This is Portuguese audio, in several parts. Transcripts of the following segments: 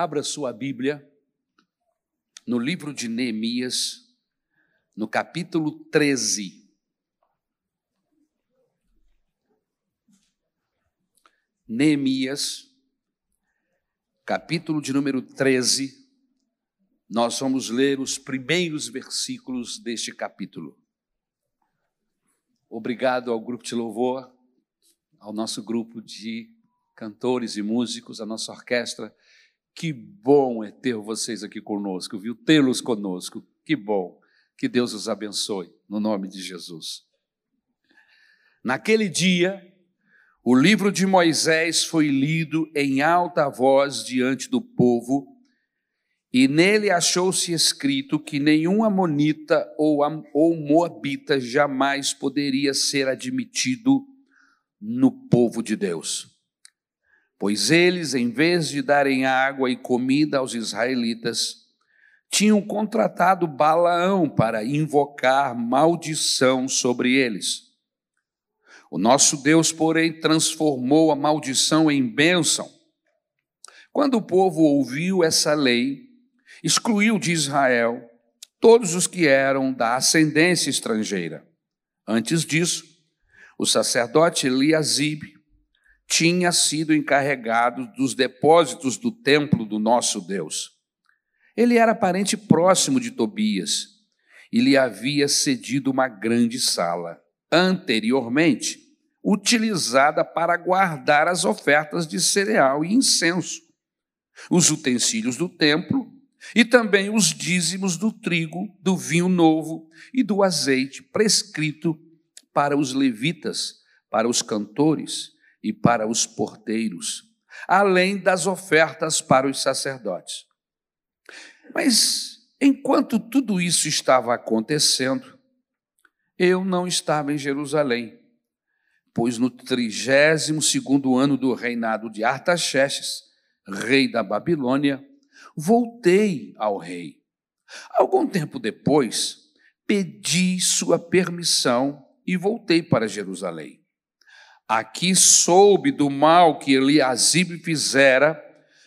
Abra sua Bíblia no livro de Neemias, no capítulo 13. Neemias, capítulo de número 13, nós vamos ler os primeiros versículos deste capítulo. Obrigado ao grupo de louvor, ao nosso grupo de cantores e músicos, à nossa orquestra. Que bom é ter vocês aqui conosco, viu? Tê-los conosco. Que bom. Que Deus os abençoe, no nome de Jesus. Naquele dia, o livro de Moisés foi lido em alta voz diante do povo, e nele achou-se escrito que nenhum amonita ou, ou moabita jamais poderia ser admitido no povo de Deus. Pois eles, em vez de darem água e comida aos israelitas, tinham contratado Balaão para invocar maldição sobre eles. O nosso Deus, porém, transformou a maldição em bênção. Quando o povo ouviu essa lei, excluiu de Israel todos os que eram da ascendência estrangeira. Antes disso, o sacerdote Eliasib tinha sido encarregado dos depósitos do templo do nosso Deus. Ele era parente próximo de Tobias e lhe havia cedido uma grande sala, anteriormente utilizada para guardar as ofertas de cereal e incenso, os utensílios do templo e também os dízimos do trigo, do vinho novo e do azeite prescrito para os levitas, para os cantores e para os porteiros, além das ofertas para os sacerdotes. Mas enquanto tudo isso estava acontecendo, eu não estava em Jerusalém, pois no trigésimo segundo ano do reinado de Artaxerxes, rei da Babilônia, voltei ao rei. Algum tempo depois, pedi sua permissão e voltei para Jerusalém. Aqui soube do mal que Eliasib fizera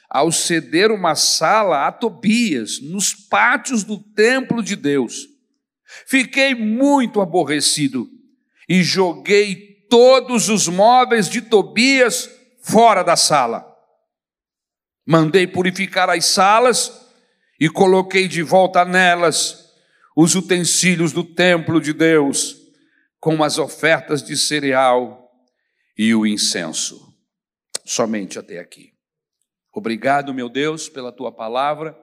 ao ceder uma sala a Tobias nos pátios do templo de Deus. Fiquei muito aborrecido e joguei todos os móveis de Tobias fora da sala. Mandei purificar as salas e coloquei de volta nelas os utensílios do templo de Deus, com as ofertas de cereal e o incenso. Somente até aqui. Obrigado, meu Deus, pela tua palavra.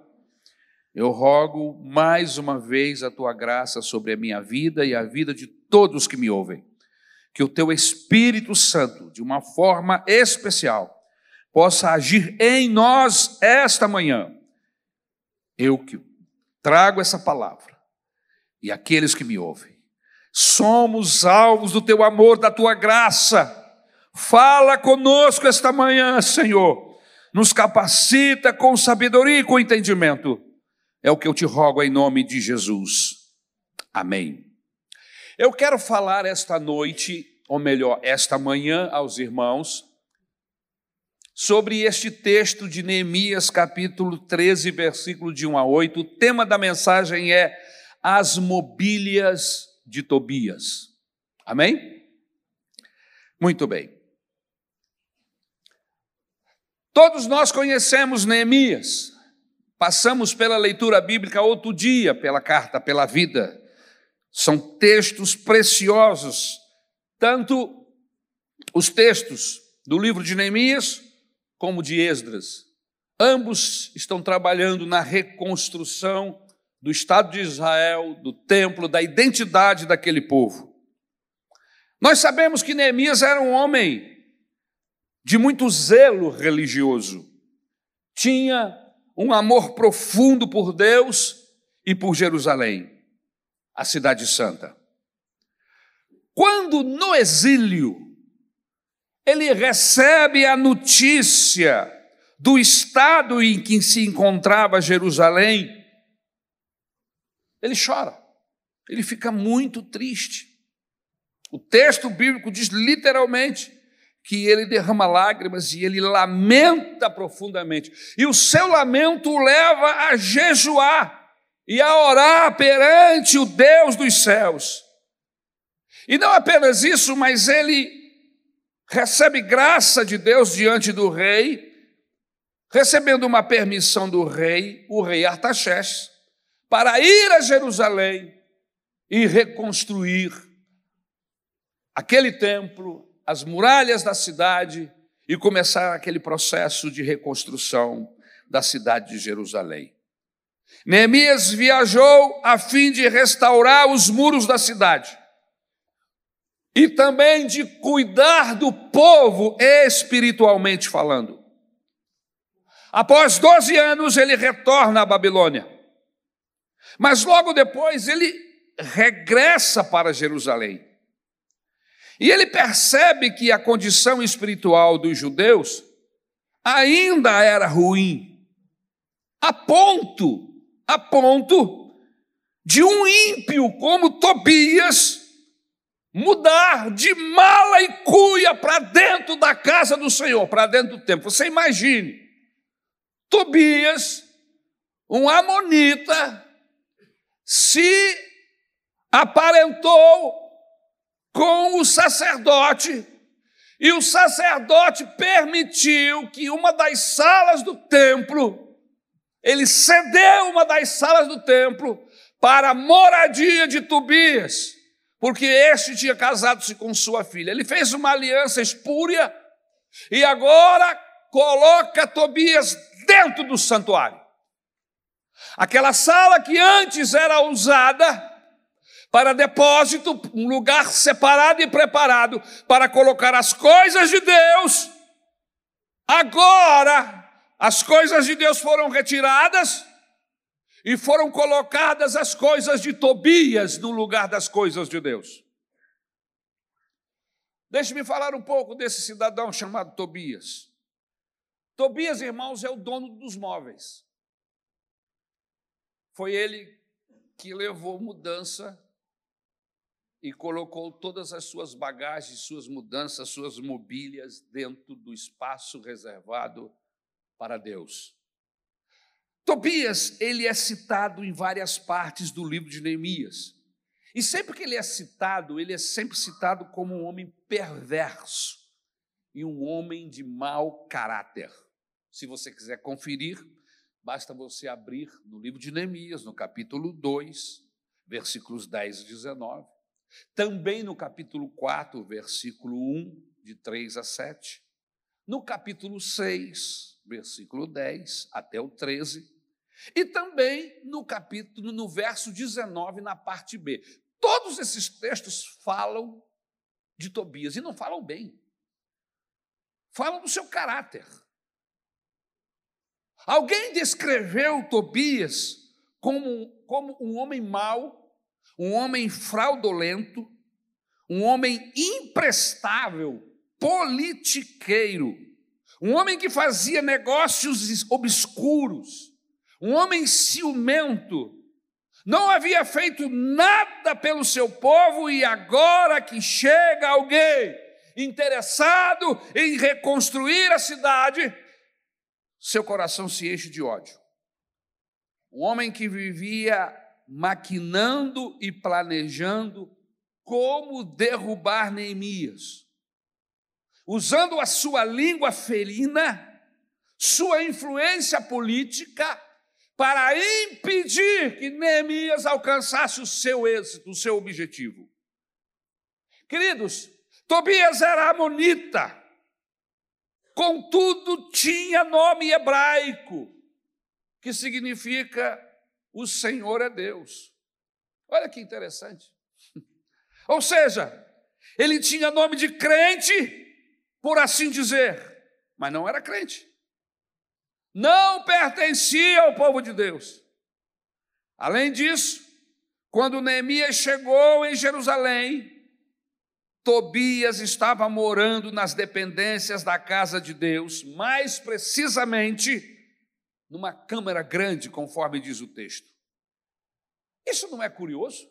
Eu rogo mais uma vez a tua graça sobre a minha vida e a vida de todos que me ouvem. Que o teu Espírito Santo, de uma forma especial, possa agir em nós esta manhã. Eu que trago essa palavra e aqueles que me ouvem. Somos alvos do teu amor, da tua graça Fala conosco esta manhã, Senhor. Nos capacita com sabedoria e com entendimento. É o que eu te rogo em nome de Jesus. Amém. Eu quero falar esta noite, ou melhor, esta manhã aos irmãos, sobre este texto de Neemias, capítulo 13, versículo de 1 a 8. O tema da mensagem é As Mobílias de Tobias. Amém? Muito bem. Todos nós conhecemos Neemias, passamos pela leitura bíblica outro dia, pela carta, pela vida. São textos preciosos, tanto os textos do livro de Neemias como de Esdras. Ambos estão trabalhando na reconstrução do Estado de Israel, do templo, da identidade daquele povo. Nós sabemos que Neemias era um homem de muito zelo religioso. Tinha um amor profundo por Deus e por Jerusalém, a cidade santa. Quando no exílio, ele recebe a notícia do estado em que se encontrava Jerusalém, ele chora, ele fica muito triste. O texto bíblico diz literalmente que ele derrama lágrimas e ele lamenta profundamente. E o seu lamento o leva a jejuar e a orar perante o Deus dos céus. E não apenas isso, mas ele recebe graça de Deus diante do rei, recebendo uma permissão do rei, o rei Artaxerxes, para ir a Jerusalém e reconstruir aquele templo, as muralhas da cidade e começar aquele processo de reconstrução da cidade de Jerusalém. Neemias viajou a fim de restaurar os muros da cidade e também de cuidar do povo espiritualmente falando. Após 12 anos, ele retorna à Babilônia. Mas logo depois ele regressa para Jerusalém. E ele percebe que a condição espiritual dos judeus ainda era ruim, a ponto, a ponto de um ímpio como Tobias mudar de mala e cuia para dentro da casa do Senhor, para dentro do templo. Você imagine, Tobias, um amonita, se aparentou com o sacerdote, e o sacerdote permitiu que uma das salas do templo, ele cedeu uma das salas do templo para a moradia de Tobias, porque este tinha casado-se com sua filha. Ele fez uma aliança espúria e agora coloca Tobias dentro do santuário. Aquela sala que antes era usada para depósito, um lugar separado e preparado para colocar as coisas de Deus. Agora, as coisas de Deus foram retiradas e foram colocadas as coisas de Tobias no lugar das coisas de Deus. Deixe-me falar um pouco desse cidadão chamado Tobias. Tobias, irmãos, é o dono dos móveis. Foi ele que levou mudança e colocou todas as suas bagagens, suas mudanças, suas mobílias dentro do espaço reservado para Deus. Tobias, ele é citado em várias partes do livro de Neemias. E sempre que ele é citado, ele é sempre citado como um homem perverso e um homem de mau caráter. Se você quiser conferir, basta você abrir no livro de Neemias, no capítulo 2, versículos 10 e 19. Também no capítulo 4, versículo 1, de 3 a 7. No capítulo 6, versículo 10 até o 13. E também no capítulo, no verso 19, na parte B. Todos esses textos falam de Tobias e não falam bem. Falam do seu caráter. Alguém descreveu Tobias como, como um homem mau, um homem fraudulento, um homem imprestável, politiqueiro, um homem que fazia negócios obscuros, um homem ciumento, não havia feito nada pelo seu povo e agora que chega alguém interessado em reconstruir a cidade, seu coração se enche de ódio. Um homem que vivia maquinando e planejando como derrubar Neemias, usando a sua língua felina, sua influência política, para impedir que Neemias alcançasse o seu êxito, o seu objetivo. Queridos, Tobias era amonita, contudo tinha nome hebraico, que significa o Senhor é Deus. Olha que interessante. Ou seja, ele tinha nome de crente, por assim dizer, mas não era crente. Não pertencia ao povo de Deus. Além disso, quando Neemias chegou em Jerusalém, Tobias estava morando nas dependências da casa de Deus, mais precisamente numa câmara grande, conforme diz o texto. Isso não é curioso?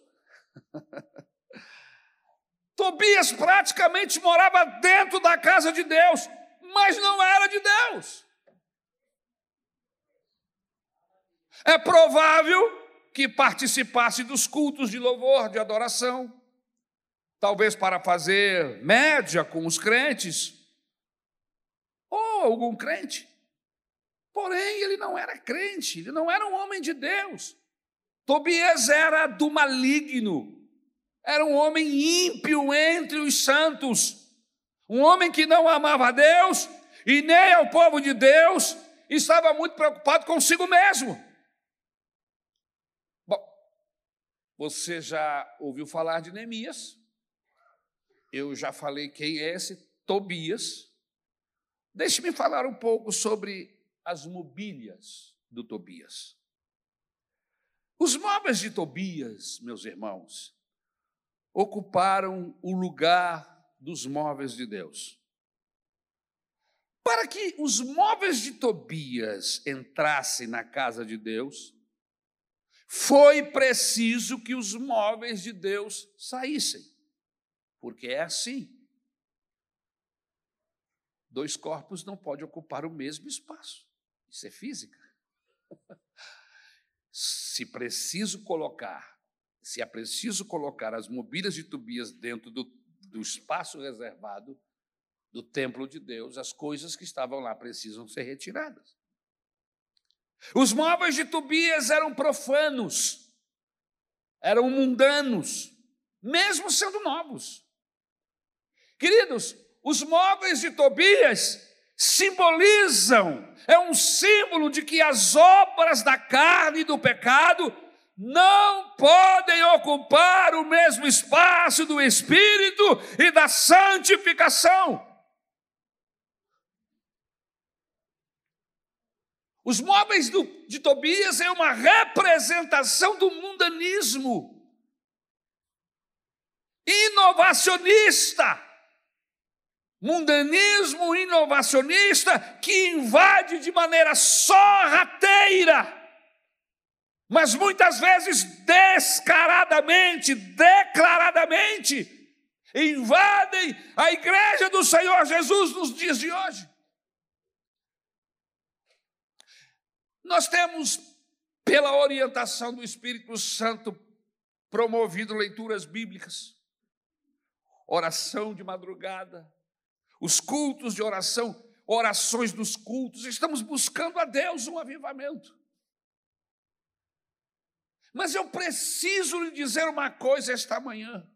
Tobias praticamente morava dentro da casa de Deus, mas não era de Deus. É provável que participasse dos cultos de louvor, de adoração, talvez para fazer média com os crentes, ou algum crente. Porém, ele não era crente, ele não era um homem de Deus. Tobias era do maligno, era um homem ímpio entre os santos, um homem que não amava a Deus e nem ao povo de Deus, estava muito preocupado consigo mesmo. Você já ouviu falar de Neemias? Eu já falei quem é esse Tobias. Deixe-me falar um pouco sobre as mobílias do Tobias. Os móveis de Tobias, meus irmãos, ocuparam o lugar dos móveis de Deus. Para que os móveis de Tobias entrassem na casa de Deus, foi preciso que os móveis de Deus saíssem, porque é assim. Dois corpos não podem ocupar o mesmo espaço. Isso é física. Se preciso colocar, se é preciso colocar as mobílias de Tobias dentro do, do espaço reservado do templo de Deus, as coisas que estavam lá precisam ser retiradas. Os móveis de Tobias eram profanos, eram mundanos, mesmo sendo novos. Queridos, os móveis de Tobias simbolizam, é um símbolo de que as obras da carne e do pecado não podem ocupar o mesmo espaço do Espírito e da santificação. Os móveis do, de Tobias é uma representação do mundanismo inovacionista. Mundanismo inovacionista que invade de maneira sorrateira, mas muitas vezes descaradamente, declaradamente, invadem a igreja do Senhor Jesus nos dias de hoje. Nós temos, pela orientação do Espírito Santo, promovido leituras bíblicas, oração de madrugada, os cultos de oração, orações dos cultos, estamos buscando a Deus um avivamento. Mas eu preciso lhe dizer uma coisa esta manhã.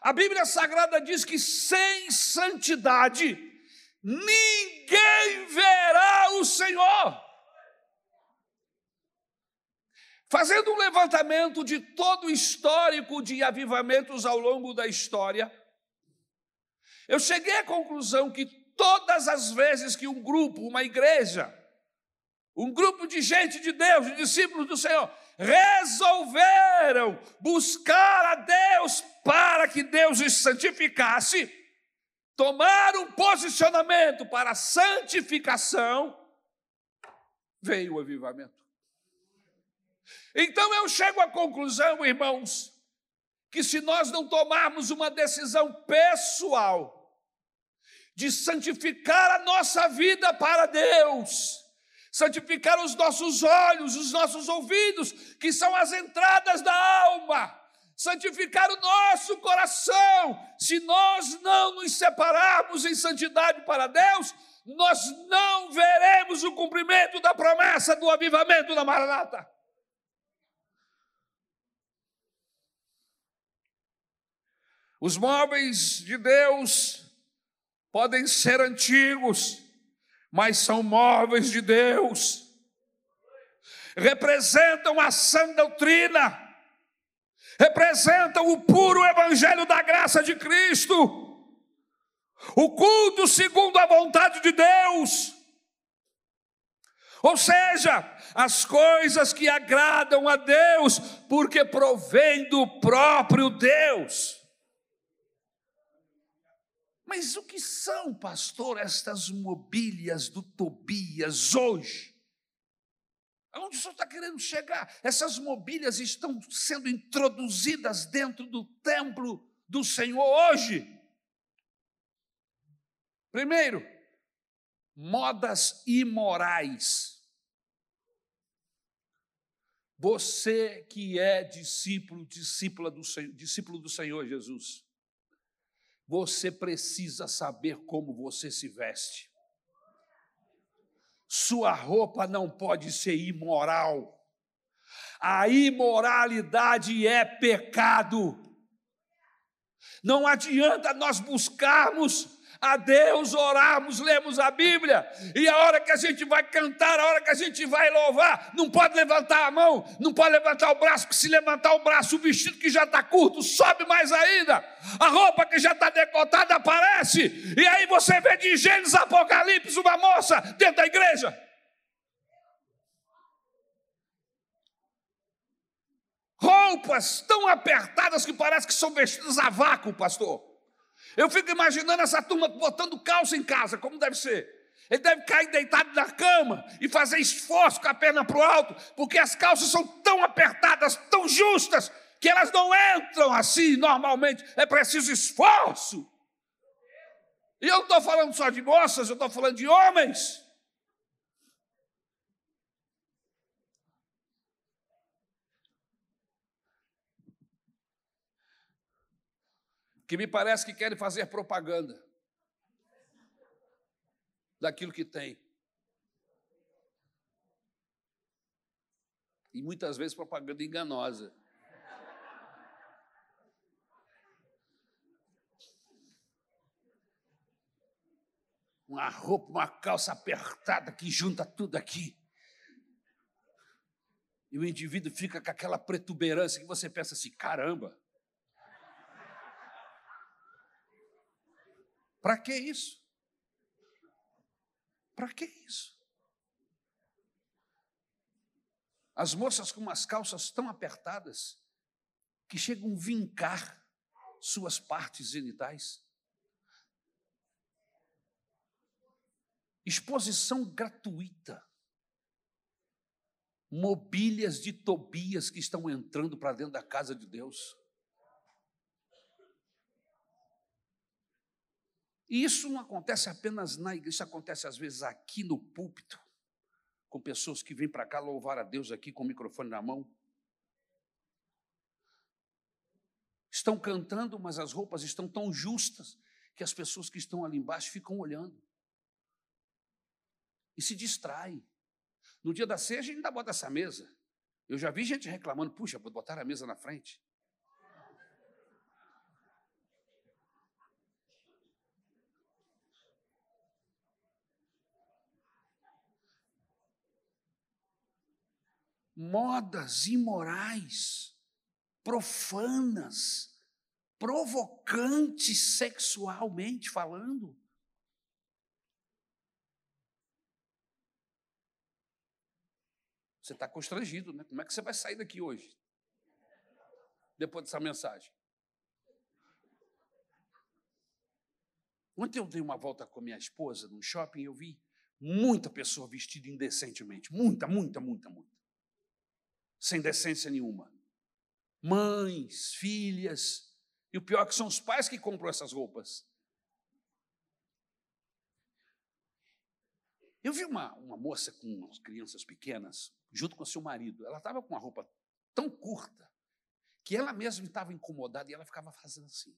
A Bíblia Sagrada diz que sem santidade ninguém verá o Senhor. Fazendo um levantamento de todo o histórico de avivamentos ao longo da história, eu cheguei à conclusão que todas as vezes que um grupo, uma igreja, um grupo de gente de Deus, de discípulos do Senhor, resolveram buscar a Deus para que Deus os santificasse, tomar um posicionamento para a santificação, veio o avivamento. Então eu chego à conclusão, irmãos, que se nós não tomarmos uma decisão pessoal de santificar a nossa vida para Deus, santificar os nossos olhos, os nossos ouvidos, que são as entradas da alma, santificar o nosso coração, se nós não nos separarmos em santidade para Deus, nós não veremos o cumprimento da promessa do avivamento da Maranata. Os móveis de Deus podem ser antigos, mas são móveis de Deus. Representam a sã doutrina, representam o puro evangelho da graça de Cristo, o culto segundo a vontade de Deus. Ou seja, as coisas que agradam a Deus, porque provém do próprio Deus. Mas o que são, pastor, estas mobílias do Tobias hoje? Aonde o senhor está querendo chegar? Essas mobílias estão sendo introduzidas dentro do templo do Senhor hoje. Primeiro, modas imorais. Você que é discípulo, discípula do, discípulo do Senhor Jesus, você precisa saber como você se veste. Sua roupa não pode ser imoral. A imoralidade é pecado. Não adianta nós buscarmos a Deus, orarmos, lemos a Bíblia, e a hora que a gente vai cantar, a hora que a gente vai louvar, não pode levantar a mão, não pode levantar o braço, porque se levantar o braço, o vestido que já está curto sobe mais ainda, a roupa que já está decotada aparece, e aí você vê de Gênesis Apocalipse uma moça dentro da igreja. Roupas tão apertadas que parece que são vestidas a vácuo, pastor. Eu fico imaginando essa turma botando calça em casa, como deve ser. Ele deve cair deitado na cama e fazer esforço com a perna para o alto, porque as calças são tão apertadas, tão justas, que elas não entram assim normalmente. É preciso esforço. E eu não estou falando só de moças, eu estou falando de homens. Que me parece que querem fazer propaganda daquilo que tem. E muitas vezes propaganda enganosa. Uma roupa, uma calça apertada que junta tudo aqui. E o indivíduo fica com aquela protuberância que você pensa assim: caramba, Para que isso? Para que isso? As moças com umas calças tão apertadas que chegam a vincar suas partes genitais. Exposição gratuita. Mobílias de Tobias que estão entrando para dentro da casa de Deus. E isso não acontece apenas na igreja, isso acontece às vezes aqui no púlpito, com pessoas que vêm para cá louvar a Deus aqui com o microfone na mão. Estão cantando, mas as roupas estão tão justas que as pessoas que estão ali embaixo ficam olhando e se distraem. No dia da ceia, a gente ainda bota essa mesa. Eu já vi gente reclamando, puxa, botar a mesa na frente. Modas imorais, profanas, provocantes sexualmente falando. Você está constrangido, né? Como é que você vai sair daqui hoje? Depois dessa mensagem. Ontem eu dei uma volta com a minha esposa no shopping e eu vi muita pessoa vestida indecentemente. Muita, muita, muita, muita sem decência nenhuma. Mães, filhas, e o pior é que são os pais que compram essas roupas. Eu vi uma, uma moça com crianças pequenas, junto com seu marido. Ela estava com uma roupa tão curta que ela mesma estava incomodada e ela ficava fazendo assim,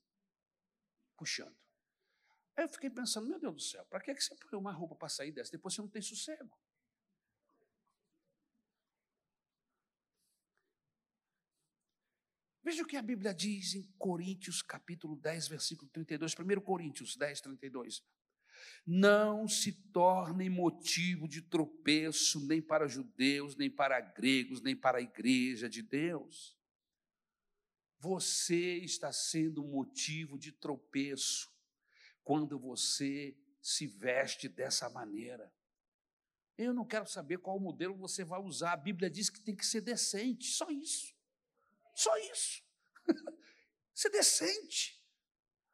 puxando. Aí eu fiquei pensando, meu Deus do céu, para que você põe uma roupa para sair dessa? Depois você não tem sossego. Veja o que a Bíblia diz em Coríntios, capítulo 10, versículo 32. 1 Coríntios 10, 32. Não se tornem motivo de tropeço nem para judeus, nem para gregos, nem para a igreja de Deus. Você está sendo motivo de tropeço quando você se veste dessa maneira. Eu não quero saber qual modelo você vai usar. A Bíblia diz que tem que ser decente, só isso. Só isso. Ser decente.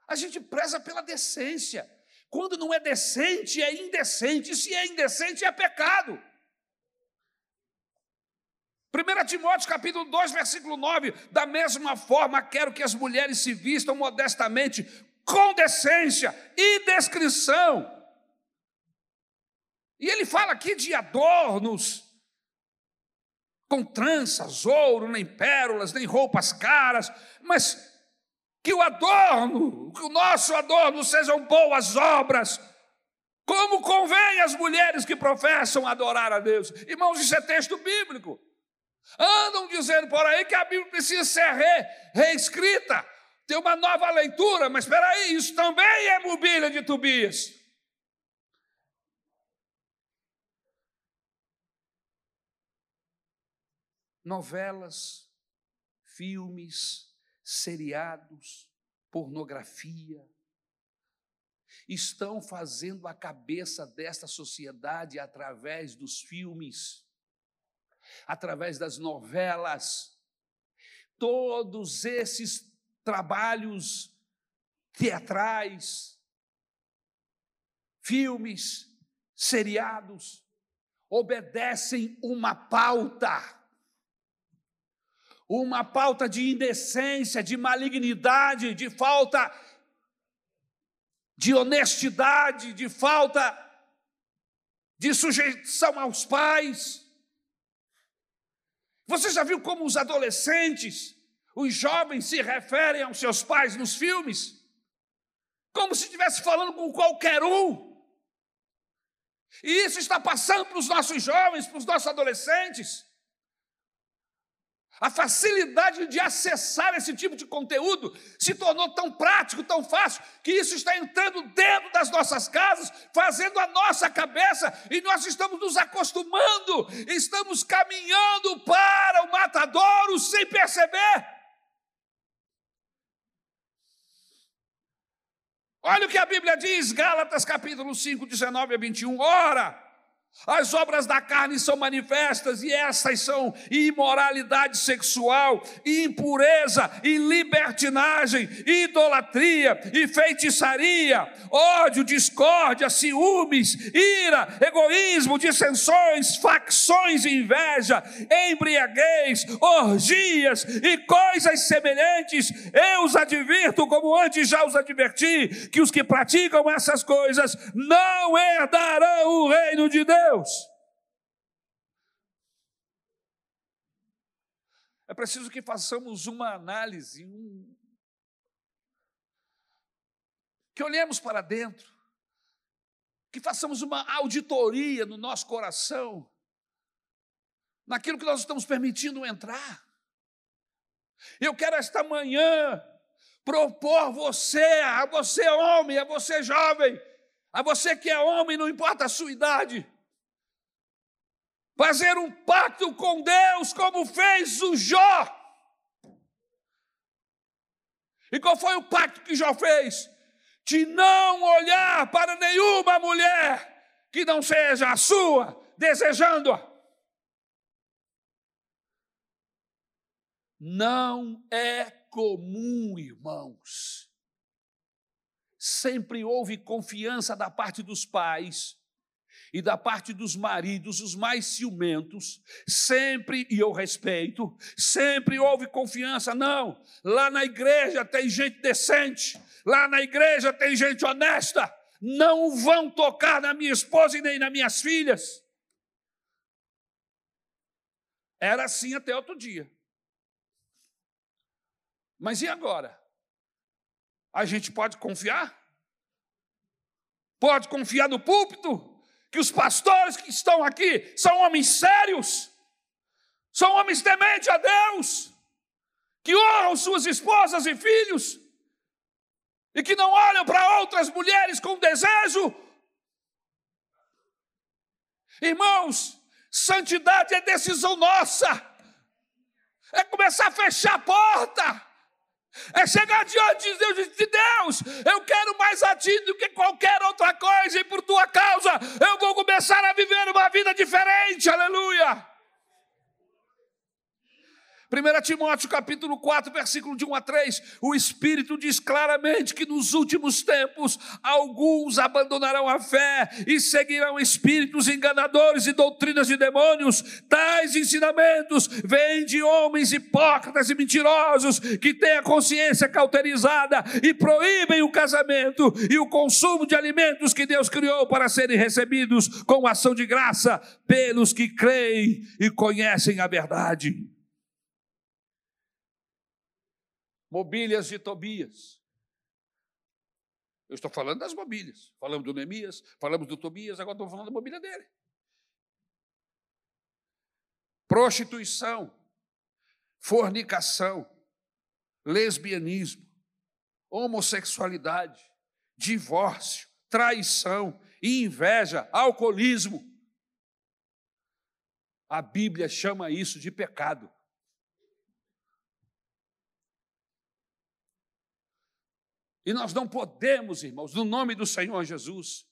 A gente preza pela decência. Quando não é decente, é indecente. Se é indecente, é pecado. 1 Timóteo capítulo 2, versículo 9, da mesma forma quero que as mulheres se vistam modestamente, com decência e descrição. E ele fala aqui de adornos, com tranças, ouro, nem pérolas, nem roupas caras, mas que o adorno, que o nosso adorno sejam boas obras, como convém às mulheres que professam adorar a Deus. Irmãos, isso é texto bíblico. Andam dizendo por aí que a Bíblia precisa ser re, reescrita, ter uma nova leitura, mas espera aí, isso também é mobília de Tobias. Novelas, filmes, seriados, pornografia, estão fazendo a cabeça desta sociedade através dos filmes através das novelas, todos esses trabalhos teatrais, filmes, seriados, obedecem uma pauta. Uma pauta de indecência, de malignidade, de falta de honestidade, de falta de sujeição aos pais. Você já viu como os adolescentes, os jovens se referem aos seus pais nos filmes? Como se estivesse falando com qualquer um. E isso está passando para os nossos jovens, para os nossos adolescentes. A facilidade de acessar esse tipo de conteúdo se tornou tão prático, tão fácil, que isso está entrando dentro das nossas casas, fazendo a nossa cabeça, e nós estamos nos acostumando, estamos caminhando para o matadouro sem perceber. Olha o que a Bíblia diz, Gálatas capítulo 5, 19 a 21. Ora, as obras da carne são manifestas e essas são imoralidade sexual, impureza e libertinagem, idolatria e feitiçaria, ódio, discórdia, ciúmes, ira, egoísmo, dissensões, facções e inveja, embriaguez, orgias e coisas semelhantes. Eu os advirto, como antes já os adverti, que os que praticam essas coisas não herdarão o reino de Deus. Deus. É preciso que façamos uma análise, um... que olhemos para dentro, que façamos uma auditoria no nosso coração, naquilo que nós estamos permitindo entrar. Eu quero esta manhã propor você, a você homem, a você jovem, a você que é homem, não importa a sua idade, fazer um pacto com Deus, como fez o Jó. E qual foi o pacto que Jó fez? De não olhar para nenhuma mulher que não seja a sua, desejando-a. Não é comum, irmãos. Sempre houve confiança da parte dos pais e da parte dos maridos, os mais ciumentos, sempre, e eu respeito, sempre houve confiança. Não, lá na igreja tem gente decente, lá na igreja tem gente honesta. Não vão tocar na minha esposa e nem nas minhas filhas. Era assim até outro dia. Mas e agora? A gente pode confiar? Pode confiar no púlpito? Que os pastores que estão aqui são homens sérios, são homens tementes a Deus, que honram suas esposas e filhos, e que não olham para outras mulheres com desejo. Irmãos, santidade é decisão nossa, é começar a fechar a porta é chegar diante de Deus e dizer: Deus, eu quero mais a Ti do que qualquer outra coisa, e por Tua causa eu vou começar a viver uma vida diferente, aleluia. 1 Timóteo capítulo 4, versículo de 1 a 3, o Espírito diz claramente que nos últimos tempos alguns abandonarão a fé e seguirão espíritos enganadores e doutrinas de demônios. Tais ensinamentos vêm de homens hipócritas e mentirosos que têm a consciência cauterizada e proíbem o casamento e o consumo de alimentos que Deus criou para serem recebidos com ação de graça pelos que creem e conhecem a verdade. Mobílias de Tobias. Eu estou falando das mobílias. Falamos do Neemias, falamos do Tobias, agora estou falando da mobília dele. Prostituição, fornicação, lesbianismo, homossexualidade, divórcio, traição, inveja, alcoolismo. A Bíblia chama isso de pecado. E nós não podemos, irmãos, no nome do Senhor Jesus,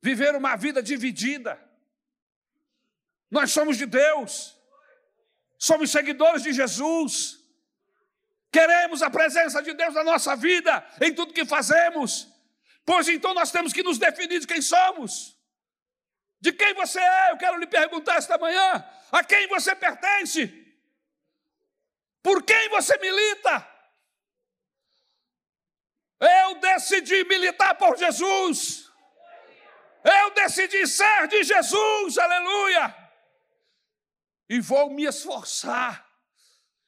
viver uma vida dividida. Nós somos de Deus, somos seguidores de Jesus, queremos a presença de Deus na nossa vida, em tudo que fazemos, pois então nós temos que nos definir de quem somos. De quem você é? Eu quero lhe perguntar esta manhã. A quem você pertence? Por quem você milita? Eu decidi militar por Jesus. Eu decidi ser de Jesus, aleluia. E vou me esforçar.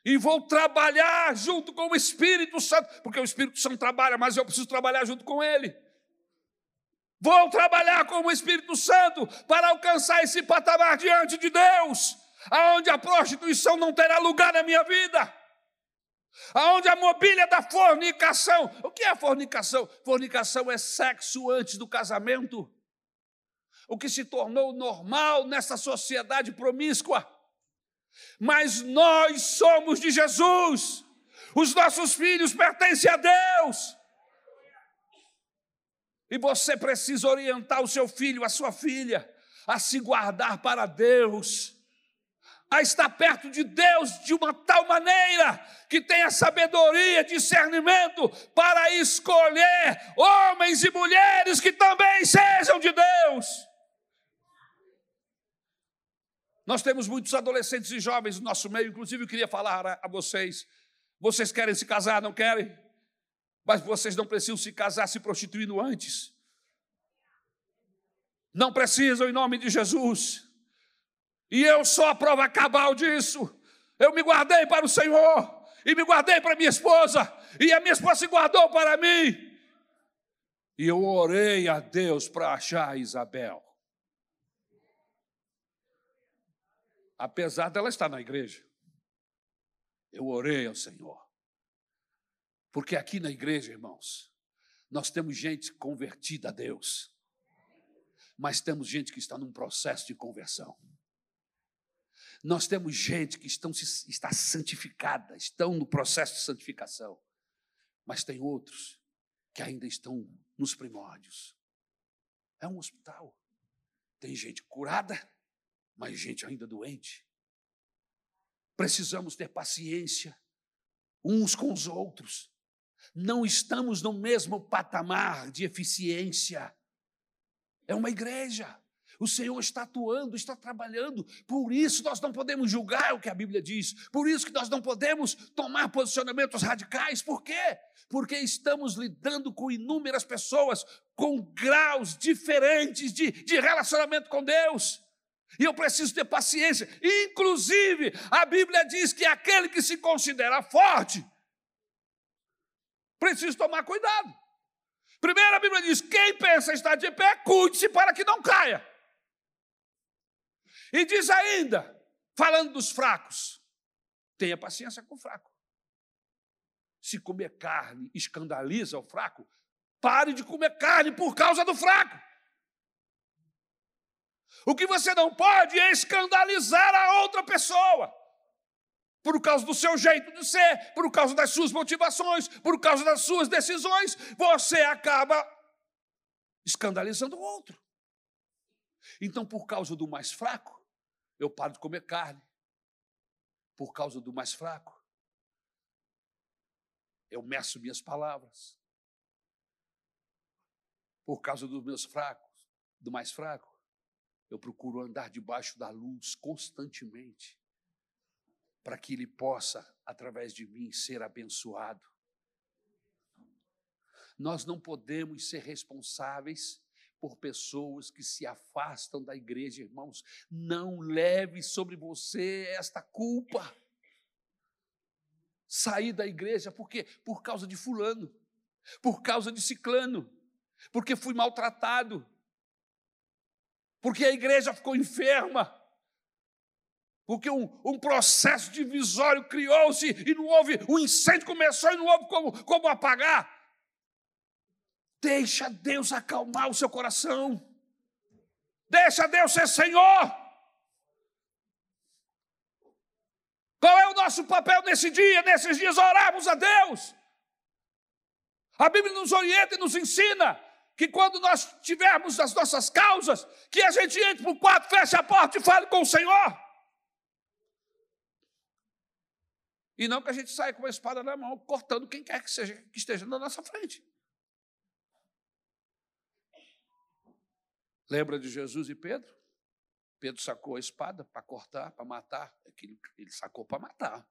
E vou trabalhar junto com o Espírito Santo, porque o Espírito Santo trabalha, mas eu preciso trabalhar junto com ele. Vou trabalhar com o Espírito Santo para alcançar esse patamar diante de Deus aonde a prostituição não terá lugar na minha vida, aonde a mobília da fornicação. O que é fornicação? Fornicação é sexo antes do casamento. O que se tornou normal nessa sociedade promíscua. Mas nós somos de Jesus. Os nossos filhos pertencem a Deus. E você precisa orientar o seu filho, a sua filha, a se guardar para Deus a estar perto de Deus de uma tal maneira que tenha sabedoria, discernimento para escolher homens e mulheres que também sejam de Deus. Nós temos muitos adolescentes e jovens no nosso meio, inclusive eu queria falar a vocês: vocês querem se casar, não querem? Mas vocês não precisam se casar se prostituindo antes. Não precisam, em nome de Jesus. E eu sou a prova cabal disso. Eu me guardei para o Senhor, e me guardei para minha esposa, e a minha esposa se guardou para mim. E eu orei a Deus para achar Isabel. Apesar dela estar na igreja, eu orei ao Senhor. Porque aqui na igreja, irmãos, nós temos gente convertida a Deus, mas temos gente que está num processo de conversão. Nós temos gente que estão, está santificada, estão no processo de santificação, mas tem outros que ainda estão nos primórdios. É um hospital. Tem gente curada, mas gente ainda doente. Precisamos ter paciência uns com os outros. Não estamos no mesmo patamar de eficiência. É uma igreja. O Senhor está atuando, está trabalhando. Por isso nós não podemos julgar o que a Bíblia diz. Por isso que nós não podemos tomar posicionamentos radicais. Por quê? Porque estamos lidando com inúmeras pessoas com graus diferentes de, de relacionamento com Deus. E eu preciso ter paciência. Inclusive, a Bíblia diz que aquele que se considera forte precisa tomar cuidado. Primeiro, a Bíblia diz: quem pensa estar de pé, cuide-se para que não caia. E diz ainda, falando dos fracos, tenha paciência com o fraco. Se comer carne escandaliza o fraco, pare de comer carne por causa do fraco. O que você não pode é escandalizar a outra pessoa. Por causa do seu jeito de ser, por causa das suas motivações, por causa das suas decisões, você acaba escandalizando o outro. Então, por causa do mais fraco, eu paro de comer carne por causa do mais fraco. Eu meço minhas palavras por causa dos meus fracos, do mais fraco. Eu procuro andar debaixo da luz constantemente, para que ele possa, através de mim, ser abençoado. Nós não podemos ser responsáveis por pessoas que se afastam da igreja, irmãos. Não leve sobre você esta culpa. Sair da igreja, por quê? Por causa de Fulano, por causa de Ciclano, porque fui maltratado, porque a igreja ficou enferma, porque um, um processo divisório criou-se e não houve, o um incêndio começou e não houve como, como apagar. Deixa Deus acalmar o seu coração. Deixa Deus ser Senhor. Qual é o nosso papel nesse dia? Nesses dias orarmos a Deus. A Bíblia nos orienta e nos ensina que quando nós tivermos as nossas causas, que a gente entre para o quarto, feche a porta e fale com o Senhor. E não que a gente saia com a espada na mão, cortando quem quer que seja que esteja na nossa frente. Lembra de Jesus e Pedro? Pedro sacou a espada para cortar, para matar. Ele, sacou para matar.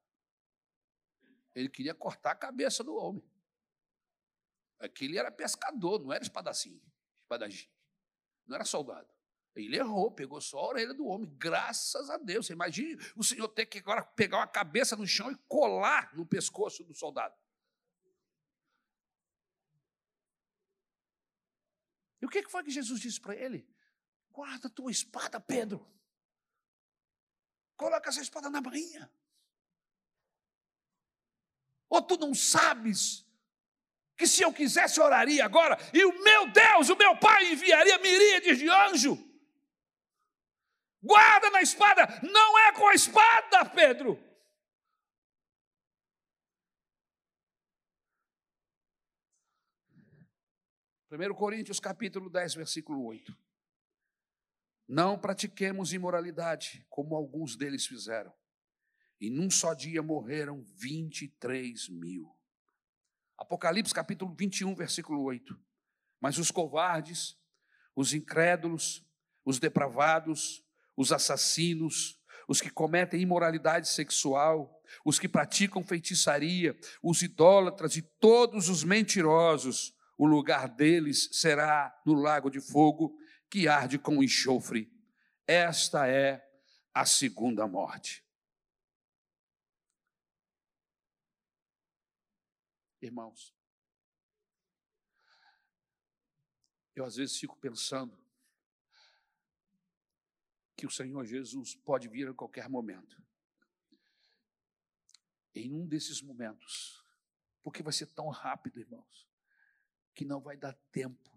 Ele queria cortar a cabeça do homem. Aquele era pescador, não era espadacim, espadagim. Não era soldado. Ele errou, pegou só a orelha do homem, graças a Deus. Imagine o Senhor ter que agora pegar uma cabeça no chão e colar no pescoço do soldado. E o que foi que Jesus disse para ele? Guarda a tua espada, Pedro. Coloca essa espada na bainha. Ou tu não sabes que se eu quisesse oraria agora, e o meu Deus, o meu Pai enviaria miríades de anjo. Guarda na espada, não é com a espada, Pedro. 1 Coríntios capítulo 10, versículo 8. Não pratiquemos imoralidade, como alguns deles fizeram. E num só dia morreram 23 mil. Apocalipse capítulo 21, versículo 8. Mas os covardes, os incrédulos, os depravados, os assassinos, os que cometem imoralidade sexual, os que praticam feitiçaria, os idólatras e todos os mentirosos o lugar deles será no lago de fogo que arde com enxofre. Esta é a segunda morte. Irmãos, eu às vezes fico pensando que o Senhor Jesus pode vir a qualquer momento. Em um desses momentos, porque vai ser tão rápido, irmãos que não vai dar tempo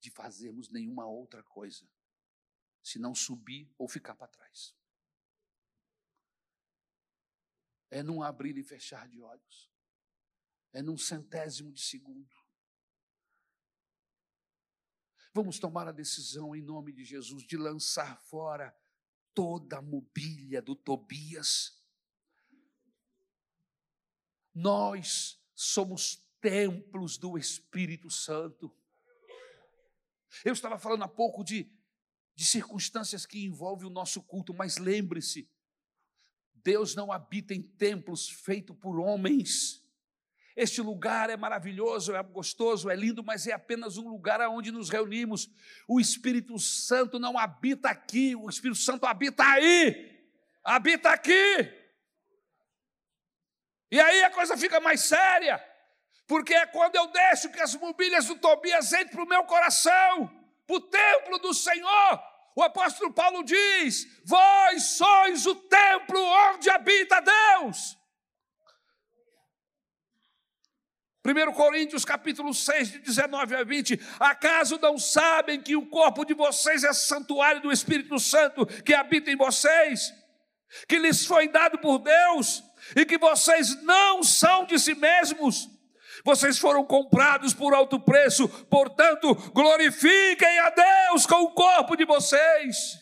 de fazermos nenhuma outra coisa, se não subir ou ficar para trás. É num abrir e fechar de olhos, é num centésimo de segundo. Vamos tomar a decisão em nome de Jesus de lançar fora toda a mobília do Tobias. Nós somos templos do Espírito Santo. Eu estava falando há pouco de, de circunstâncias que envolvem o nosso culto, mas lembre-se, Deus não habita em templos feitos por homens. Este lugar é maravilhoso, é gostoso, é lindo, mas é apenas um lugar onde nos reunimos. O Espírito Santo não habita aqui, o Espírito Santo habita aí, habita aqui. E aí a coisa fica mais séria porque é quando eu deixo que as mobílias do Tobias entrem para o meu coração, para o templo do Senhor. O apóstolo Paulo diz: Vós sois o templo onde habita Deus. 1 Coríntios capítulo 6, de 19 a 20, acaso não sabem que o corpo de vocês é santuário do Espírito Santo que habita em vocês, que lhes foi dado por Deus, e que vocês não são de si mesmos, vocês foram comprados por alto preço, portanto, glorifiquem a Deus com o corpo de vocês.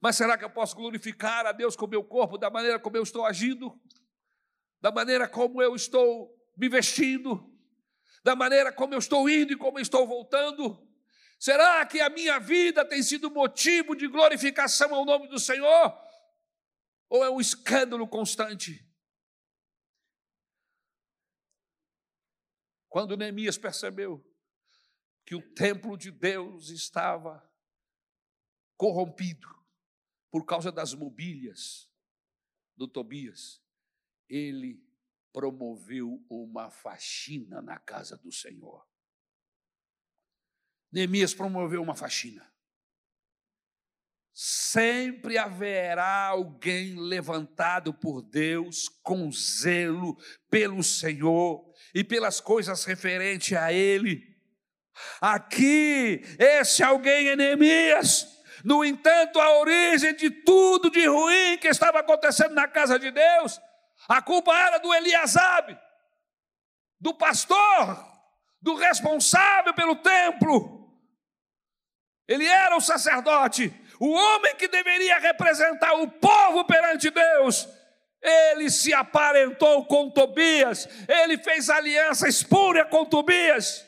Mas será que eu posso glorificar a Deus com o meu corpo, da maneira como eu estou agindo? Da maneira como eu estou me vestindo? Da maneira como eu estou indo e como eu estou voltando? Será que a minha vida tem sido motivo de glorificação ao nome do Senhor? Ou é um escândalo constante? Quando Neemias percebeu que o templo de Deus estava corrompido por causa das mobílias do Tobias, ele promoveu uma faxina na casa do Senhor. Neemias promoveu uma faxina. Sempre haverá alguém levantado por Deus com zelo pelo Senhor e pelas coisas referentes a Ele. Aqui, esse alguém é Neemias. No entanto, a origem de tudo de ruim que estava acontecendo na casa de Deus, a culpa era do Eliasabe, do pastor, do responsável pelo templo. Ele era o sacerdote, o homem que deveria representar o povo perante Deus, ele se aparentou com Tobias, ele fez aliança espúria com Tobias.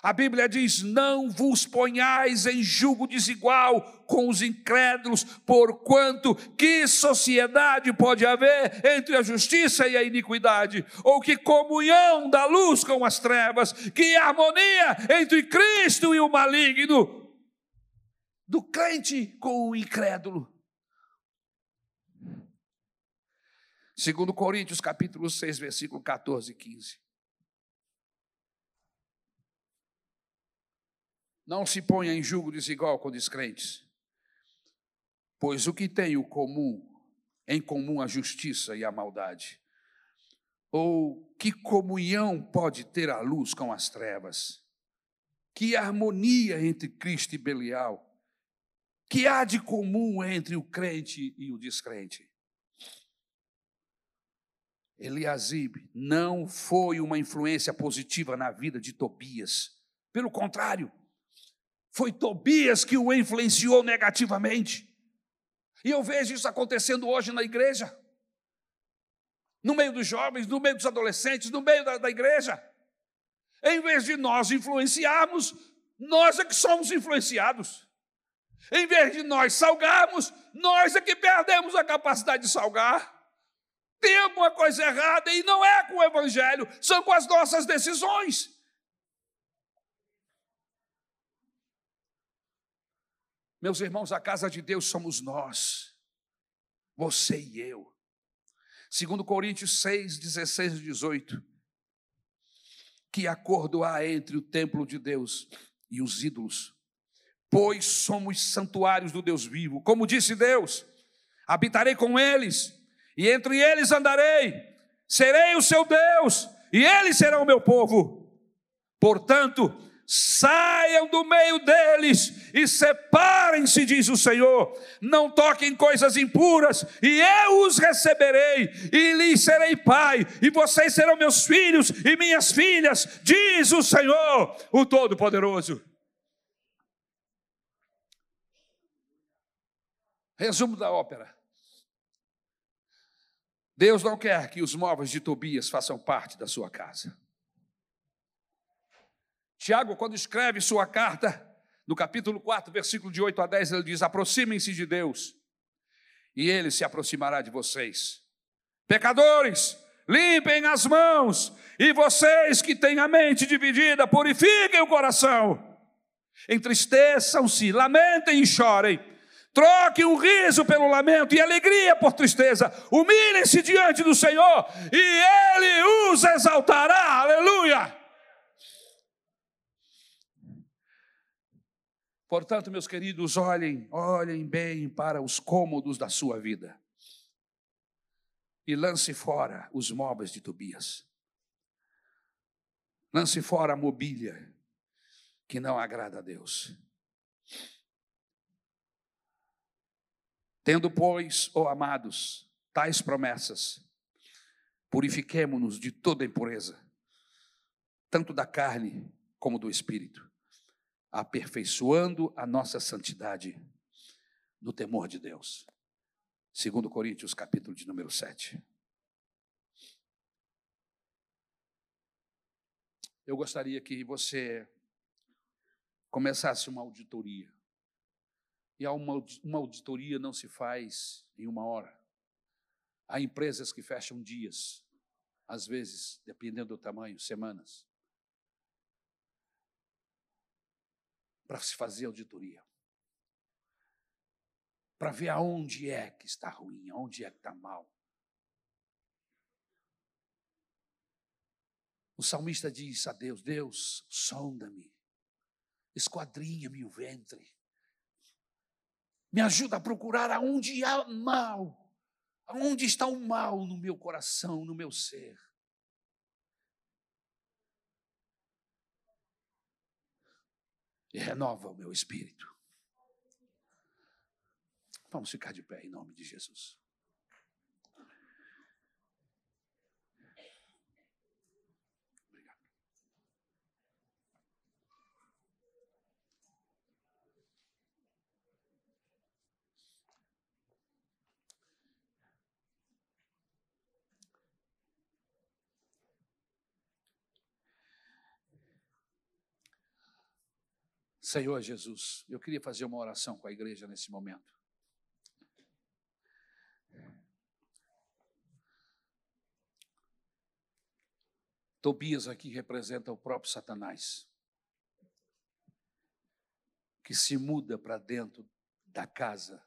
A Bíblia diz: Não vos ponhais em julgo desigual com os incrédulos, porquanto que sociedade pode haver entre a justiça e a iniquidade? Ou que comunhão da luz com as trevas? Que harmonia entre Cristo e o maligno? Do crente com o incrédulo. Segundo Coríntios, capítulo 6, versículo 14 e 15. Não se ponha em julgo desigual com descrentes, pois o que tem o comum, em comum a justiça e a maldade? Ou que comunhão pode ter a luz com as trevas? Que harmonia entre Cristo e Belial? Que há de comum entre o crente e o descrente? Eliasib não foi uma influência positiva na vida de Tobias. Pelo contrário, foi Tobias que o influenciou negativamente. E eu vejo isso acontecendo hoje na igreja, no meio dos jovens, no meio dos adolescentes, no meio da, da igreja. Em vez de nós influenciarmos, nós é que somos influenciados. Em vez de nós salgarmos, nós é que perdemos a capacidade de salgar. Tem alguma coisa errada e não é com o Evangelho, são com as nossas decisões. Meus irmãos, a casa de Deus somos nós, você e eu. Segundo Coríntios 6, 16 e 18. Que acordo há entre o templo de Deus e os ídolos? Pois somos santuários do Deus vivo. Como disse Deus: habitarei com eles, e entre eles andarei, serei o seu Deus, e eles serão o meu povo. Portanto, saiam do meio deles e separem-se, diz o Senhor. Não toquem coisas impuras, e eu os receberei, e lhes serei pai, e vocês serão meus filhos e minhas filhas, diz o Senhor, o Todo-Poderoso. Resumo da ópera. Deus não quer que os móveis de Tobias façam parte da sua casa. Tiago, quando escreve sua carta, no capítulo 4, versículo de 8 a 10, ele diz: aproximem-se de Deus, e ele se aproximará de vocês. Pecadores, limpem as mãos, e vocês que têm a mente dividida, purifiquem o coração. Entristeçam-se, lamentem e chorem Troque o riso pelo lamento e alegria por tristeza. Humilhem-se diante do Senhor e Ele os exaltará. Aleluia! Portanto, meus queridos, olhem, olhem bem para os cômodos da sua vida e lance fora os móveis de Tobias. Lance fora a mobília que não agrada a Deus. Tendo, pois, ó oh amados, tais promessas, purifiquemo-nos de toda impureza, tanto da carne como do espírito, aperfeiçoando a nossa santidade no temor de Deus. Segundo Coríntios, capítulo de número 7. Eu gostaria que você começasse uma auditoria. E uma, auditoria não se faz em uma hora. Há empresas que fecham dias, às vezes, dependendo do tamanho, semanas, para se fazer auditoria. Para ver aonde é que está ruim, aonde é que está mal. O salmista diz a Deus: Deus, sonda-me, esquadrinha-me o ventre, me ajuda a procurar aonde há mal, aonde está o mal no meu coração, no meu ser. E renova o meu espírito. Vamos ficar de pé em nome de Jesus. Senhor Jesus, eu queria fazer uma oração com a igreja nesse momento. Tobias aqui representa o próprio Satanás, que se muda para dentro da casa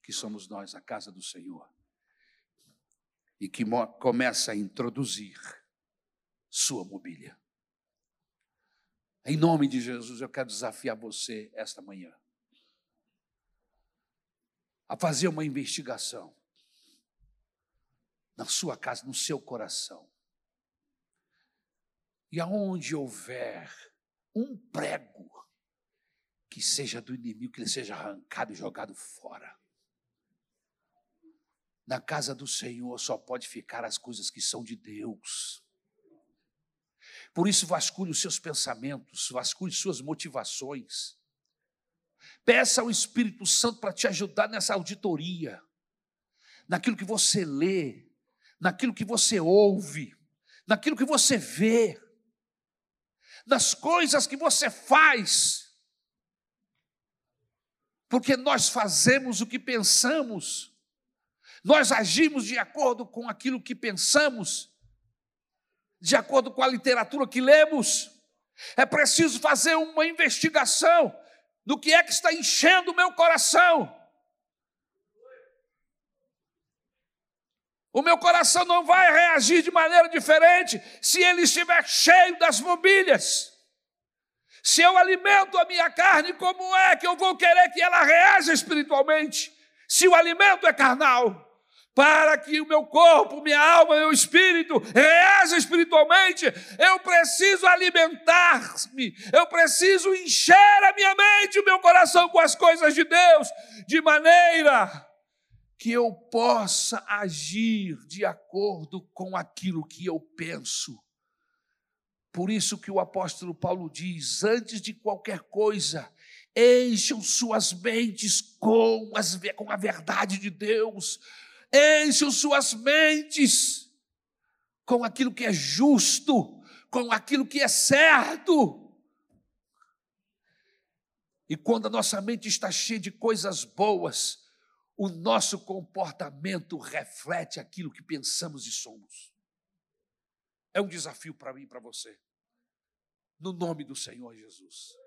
que somos nós, a casa do Senhor, e que começa a introduzir sua mobília. Em nome de Jesus, eu quero desafiar você esta manhã a fazer uma investigação na sua casa, no seu coração. E aonde houver um prego que seja do inimigo, que ele seja arrancado e jogado fora. Na casa do Senhor só pode ficar as coisas que são de Deus. Por isso, vasculhe os seus pensamentos, vasculhe suas motivações. Peça ao Espírito Santo para te ajudar nessa auditoria, naquilo que você lê, naquilo que você ouve, naquilo que você vê, nas coisas que você faz. Porque nós fazemos o que pensamos, nós agimos de acordo com aquilo que pensamos de acordo com a literatura que lemos. É preciso fazer uma investigação do que é que está enchendo o meu coração. O meu coração não vai reagir de maneira diferente se ele estiver cheio das mobílias. Se eu alimento a minha carne, como é que eu vou querer que ela reaja espiritualmente? Se o alimento é carnal para que o meu corpo, minha alma, meu espírito reaja espiritualmente, eu preciso alimentar-me, eu preciso encher a minha mente, o meu coração com as coisas de Deus, de maneira que eu possa agir de acordo com aquilo que eu penso. Por isso que o apóstolo Paulo diz: antes de qualquer coisa, encham suas mentes com, as, com a verdade de Deus Encham suas mentes com aquilo que é justo, com aquilo que é certo. E quando a nossa mente está cheia de coisas boas, o nosso comportamento reflete aquilo que pensamos e somos. É um desafio para mim e para você. No nome do Senhor Jesus.